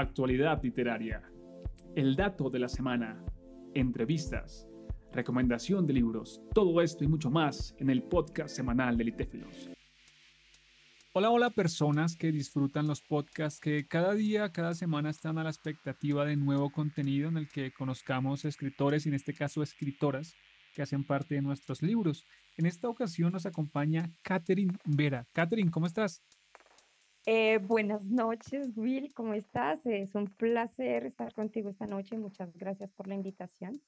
actualidad literaria, el dato de la semana, entrevistas, recomendación de libros, todo esto y mucho más en el podcast semanal de Litéfilos. Hola, hola personas que disfrutan los podcasts que cada día, cada semana están a la expectativa de nuevo contenido en el que conozcamos escritores y en este caso escritoras que hacen parte de nuestros libros. En esta ocasión nos acompaña Catherine Vera. Catherine, ¿cómo estás? Eh, buenas noches, Will, ¿cómo estás? Es un placer estar contigo esta noche. Muchas gracias por la invitación.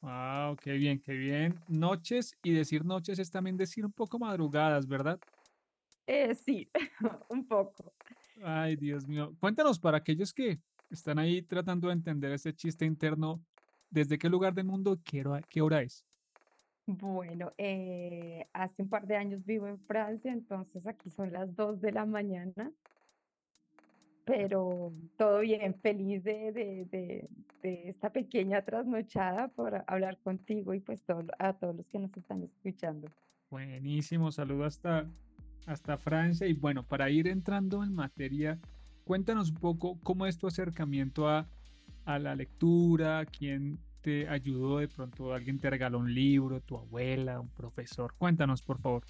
Wow, qué bien, qué bien. Noches y decir noches es también decir un poco madrugadas, ¿verdad? Eh, sí, un poco. Ay, Dios mío. Cuéntanos para aquellos que están ahí tratando de entender ese chiste interno, ¿desde qué lugar del mundo qué hora, qué hora es? Bueno, eh, hace un par de años vivo en Francia, entonces aquí son las 2 de la mañana, pero todo bien, feliz de, de, de, esta pequeña trasnochada por hablar contigo y pues todo, a todos los que nos están escuchando. Buenísimo, saludo hasta, hasta Francia y bueno, para ir entrando en materia, cuéntanos un poco cómo es tu acercamiento a, a la lectura, quién te ayudó de pronto, alguien te regaló un libro, tu abuela, un profesor. Cuéntanos, por favor.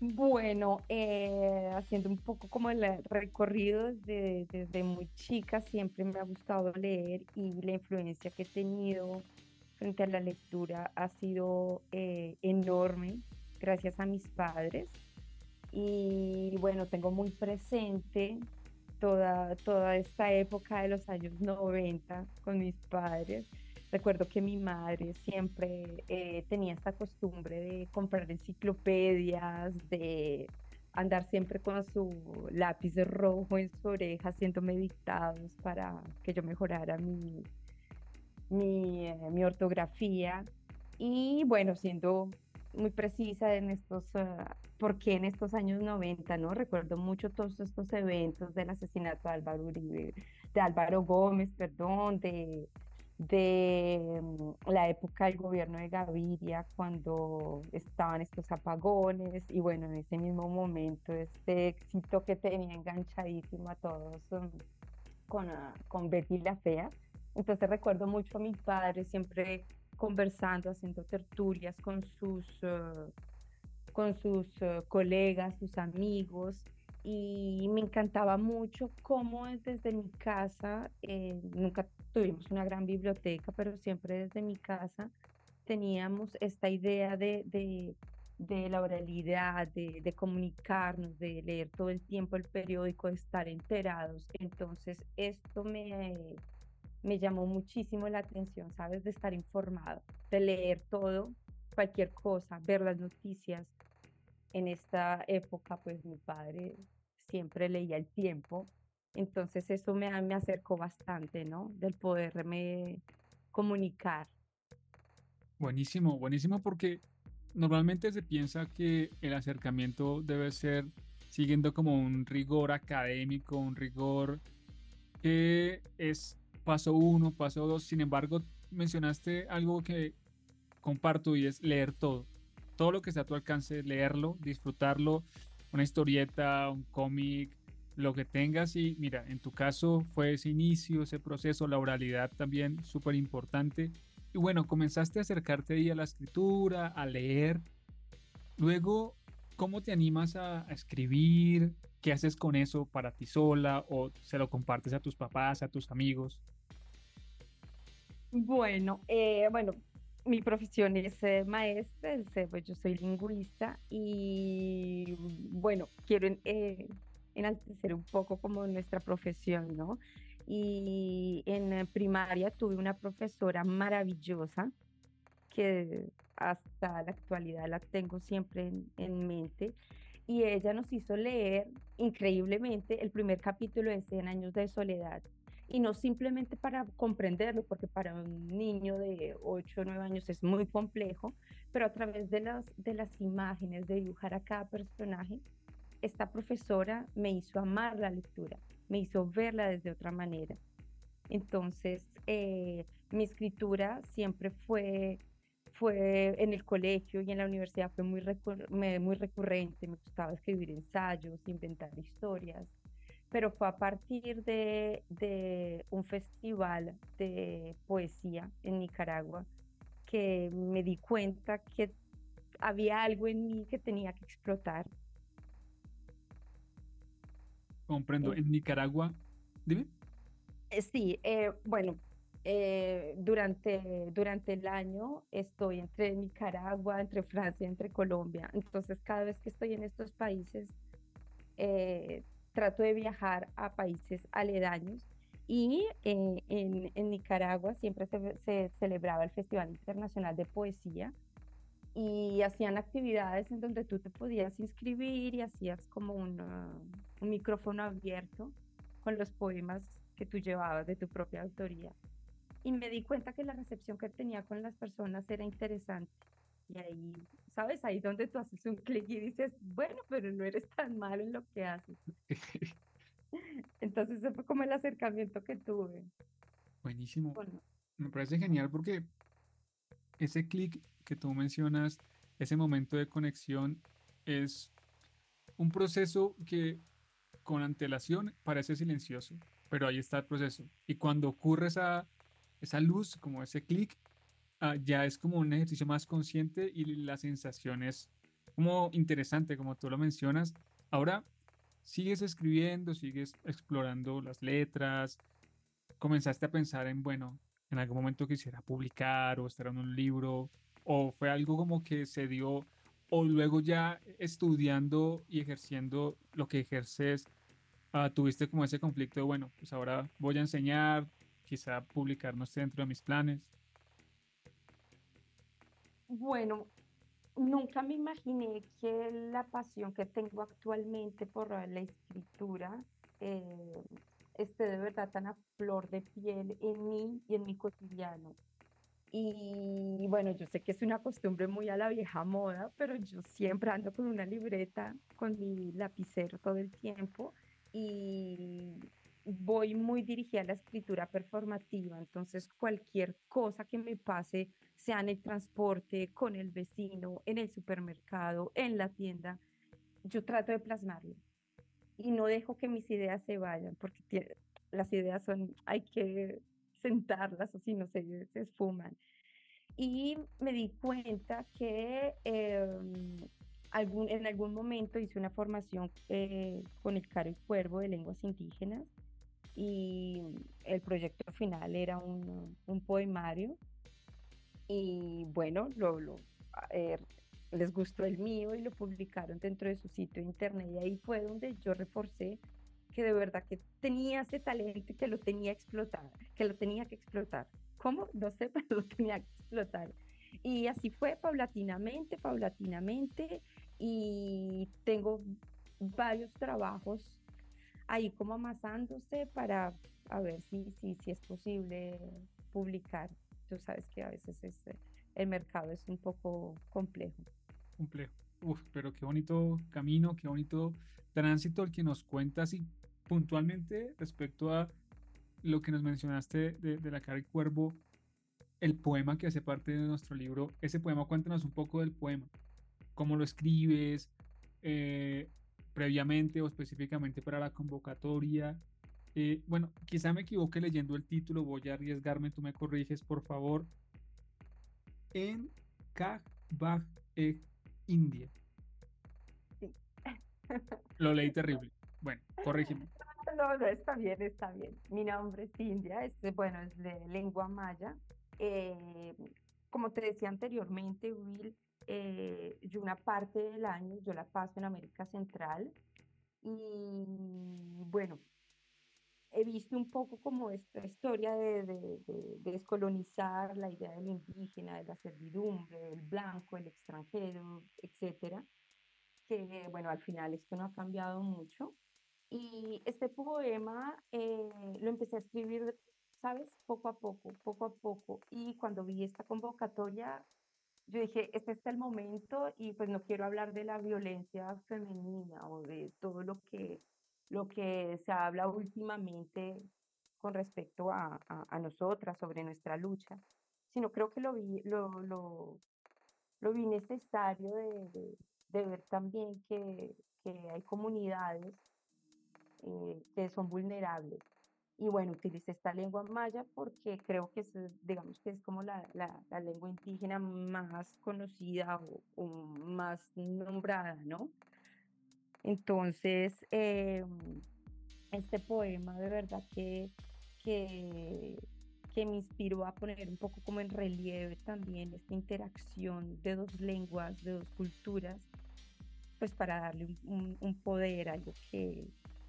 Bueno, eh, haciendo un poco como el recorrido desde, desde muy chica, siempre me ha gustado leer y la influencia que he tenido frente a la lectura ha sido eh, enorme gracias a mis padres. Y bueno, tengo muy presente toda, toda esta época de los años 90 con mis padres. Recuerdo que mi madre siempre eh, tenía esta costumbre de comprar enciclopedias, de andar siempre con su lápiz rojo en su oreja haciéndome dictados para que yo mejorara mi, mi, eh, mi ortografía. Y bueno, siendo muy precisa en estos, uh, porque en estos años 90, ¿no? Recuerdo mucho todos estos eventos del asesinato de Álvaro Uribe, de Álvaro Gómez, perdón, de, de mm, la época del gobierno de Gaviria, cuando estaban estos apagones, y bueno, en ese mismo momento, este éxito que tenía enganchadísimo a todos um, con, uh, con Betty la Fea. Entonces recuerdo mucho a mi padre siempre conversando, haciendo tertulias con sus, uh, con sus uh, colegas, sus amigos, y me encantaba mucho cómo desde mi casa, eh, nunca tuvimos una gran biblioteca, pero siempre desde mi casa teníamos esta idea de, de, de la oralidad, de, de, comunicarnos, de leer todo el tiempo el periódico, de estar enterados. Entonces, esto me, me llamó muchísimo la atención, ¿sabes? De estar informado, de leer todo, cualquier cosa, ver las noticias. En esta época, pues mi padre siempre leía el tiempo, entonces eso me, me acercó bastante, ¿no? Del poderme comunicar. Buenísimo, buenísimo porque normalmente se piensa que el acercamiento debe ser siguiendo como un rigor académico, un rigor que es paso uno, paso dos. Sin embargo, mencionaste algo que comparto y es leer todo. Todo lo que está a tu alcance, leerlo, disfrutarlo, una historieta, un cómic, lo que tengas. Y mira, en tu caso fue ese inicio, ese proceso, la oralidad también súper importante. Y bueno, comenzaste a acercarte ahí a la escritura, a leer. Luego, ¿cómo te animas a, a escribir? ¿Qué haces con eso para ti sola o se lo compartes a tus papás, a tus amigos? Bueno, eh, bueno, mi profesión es eh, maestra, pues yo soy lingüista y bueno, quiero eh, enaltecer un poco como nuestra profesión, ¿no? Y en primaria tuve una profesora maravillosa que hasta la actualidad la tengo siempre en, en mente y ella nos hizo leer increíblemente el primer capítulo de 100 años de soledad y no simplemente para comprenderlo, porque para un niño de 8 o 9 años es muy complejo, pero a través de las, de las imágenes, de dibujar a cada personaje, esta profesora me hizo amar la lectura, me hizo verla desde otra manera. Entonces, eh, mi escritura siempre fue, fue en el colegio y en la universidad fue muy, muy recurrente, me gustaba escribir ensayos, inventar historias pero fue a partir de, de un festival de poesía en Nicaragua que me di cuenta que había algo en mí que tenía que explotar. Comprendo, en Nicaragua, dime. Eh, sí, eh, bueno, eh, durante, durante el año estoy entre Nicaragua, entre Francia, entre Colombia. Entonces, cada vez que estoy en estos países, trato de viajar a países aledaños. Y en, en, Nicaragua siempre se, celebraba el Festival Internacional de Poesía y hacían actividades en donde tú te podías inscribir y hacías como un micrófono abierto con los poemas que tú llevabas de tu propia autoría. Y me di cuenta que la recepción que tenía con las personas era interesante. Y ahí, ¿sabes? Ahí donde tú haces un clic y dices, bueno, pero no eres tan malo en lo que haces. Entonces, ese fue como el acercamiento que tuve. Buenísimo. Me parece genial porque ese clic que tú mencionas, ese momento de conexión, es un proceso que con antelación parece silencioso, pero ahí está el proceso. Y cuando ocurre esa, esa luz, como ese clic, ah, ya es como un ejercicio más consciente y la sensación es como interesante, como tú lo mencionas. Ahora sigues escribiendo, sigues explorando las letras, comenzaste a pensar en, bueno, en algún momento quisiera publicar o estar en un libro, o fue algo como que se dio, o luego ya estudiando y ejerciendo lo que ejerces, uh, tuviste como ese conflicto de, bueno, pues ahora voy a enseñar, quizá publicar no esté dentro de mis planes. Bueno, nunca me imaginé que la pasión que tengo actualmente por la escritura eh, esté de verdad tan a flor de piel en mí y en mi cotidiano. Y bueno, yo sé que es una costumbre muy a la vieja moda, pero yo siempre ando con una libreta, con mi lapicero todo el tiempo y voy muy dirigida a la escritura performativa. Entonces, cualquier cosa que me pase, sea en el transporte, con el vecino, en el supermercado, en la tienda, yo trato de plasmarlo y no dejo que mis ideas se vayan, porque las ideas son, hay que sentarlas o si no se, se esfuman. Y me di cuenta que em, algún, en algún momento hice una formación eh, con el Caro y Cuervo de lenguas indígenas y el proyecto final era un, un poemario y bueno, lo, lo eh, les gustó el mío y lo publicaron dentro de su sitio de internet y ahí fue donde yo reforcé que de verdad que tenía ese talento y que lo tenía que explotar, que lo tenía que explotar. ¿Cómo? No sé, pero lo tenía que explotar. Y así fue paulatinamente, paulatinamente, y tengo varios trabajos ahí como amasándose para a ver si, si, si es posible publicar. Tú sabes que a veces es, el mercado es un poco complejo. Complejo. Uf, pero qué bonito camino, qué bonito tránsito el que nos cuentas y puntualmente respecto a lo que nos mencionaste de, la cara y cuervo, el poema que hace parte de nuestro libro, ese poema, cuéntanos un poco del poema, cómo lo escribes, eh, previamente o específicamente para la convocatoria. Eh, bueno, quizá me equivoque leyendo el título, voy a arriesgarme, tú me corriges, por favor. En Kajbag India. Lo leí terrible. Bueno, corrígeme. No, no, está bien, está bien. Mi nombre es India, es, bueno, es de lengua maya. Eh, como te decía anteriormente, Will, eh, yo una parte del año yo la paso en América Central y bueno, he visto un poco como esta historia de, de, de, descolonizar la idea del indígena, de la servidumbre, el blanco, el extranjero, etcétera, que bueno, al final esto no ha cambiado mucho. Y este poema eh, lo empecé a escribir, ¿sabes? Poco a poco, poco a poco. Y cuando vi esta convocatoria, yo dije, este es el momento y pues no quiero hablar de la violencia femenina o de todo lo que, lo que se habla últimamente con respecto a, a, nosotras, sobre nuestra lucha, sino creo que lo vi, lo, lo, lo vi necesario de, de, ver también que, que hay comunidades eh, que son vulnerables. Y bueno, utilicé esta lengua maya porque creo que es, digamos que es como la, la, lengua indígena más conocida o, más nombrada, ¿no? Entonces, em, este poema de verdad que, que, que me inspiró a poner un poco como en relieve también esta interacción de dos lenguas, de dos culturas, pues para darle un, poder a algo que,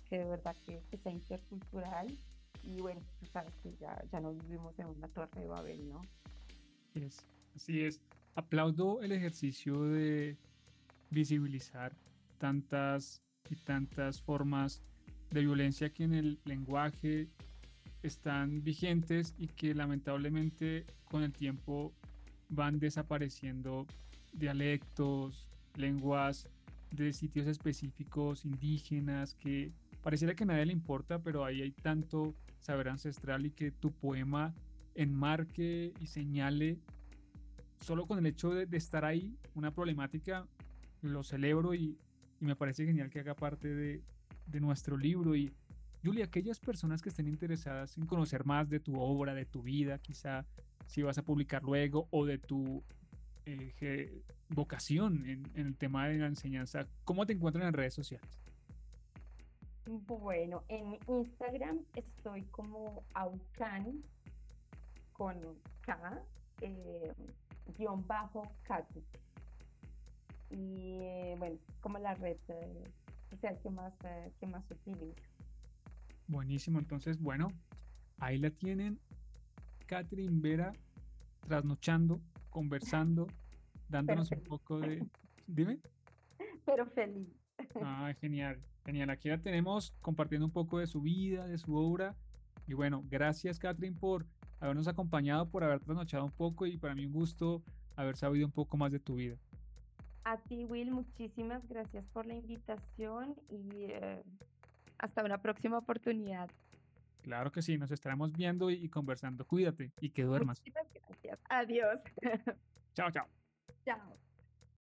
que de verdad que, que, sea intercultural. Y bueno, tú sabes que ya, ya no vivimos en una torre de Babel, ¿no? Así es, así es. Aplaudo el ejercicio de visibilizar tantas y tantas formas de violencia que en el lenguaje están vigentes y que lamentablemente con el tiempo van desapareciendo dialectos, lenguas de sitios específicos indígenas que pareciera que a nadie le importa, pero ahí hay tanto saber ancestral y que tu poema enmarque y señale solo con el hecho de, estar ahí una problemática lo celebro y, me parece genial que haga parte de, nuestro libro y Julia, aquellas personas que estén interesadas en conocer más de tu obra, de tu vida, quizá si vas a publicar luego, o de tu eh, vocación en, el tema de la enseñanza, ¿cómo te encuentran en redes sociales? Bueno, en Instagram estoy como Aucan con K, eh, guion bajo Katu. Y eh, bueno, como la red social que más, que más utilizo. Buenísimo, entonces, bueno, ahí la tienen. Catherine Vera trasnochando, conversando, dándonos un poco de... Dime. Pero feliz. Ah, genial, genial. Aquí la tenemos compartiendo un poco de su vida, de su obra. Y bueno, gracias Catherine por habernos acompañado, por haber trasnochado un poco y para mí un gusto haber sabido un poco más de tu vida. A ti, Will, muchísimas gracias por la invitación y eh, hasta una próxima oportunidad. Claro que sí, nos estaremos viendo y, conversando. Cuídate y que duermas. Muchas gracias. Adiós. Chao, chao. Chao.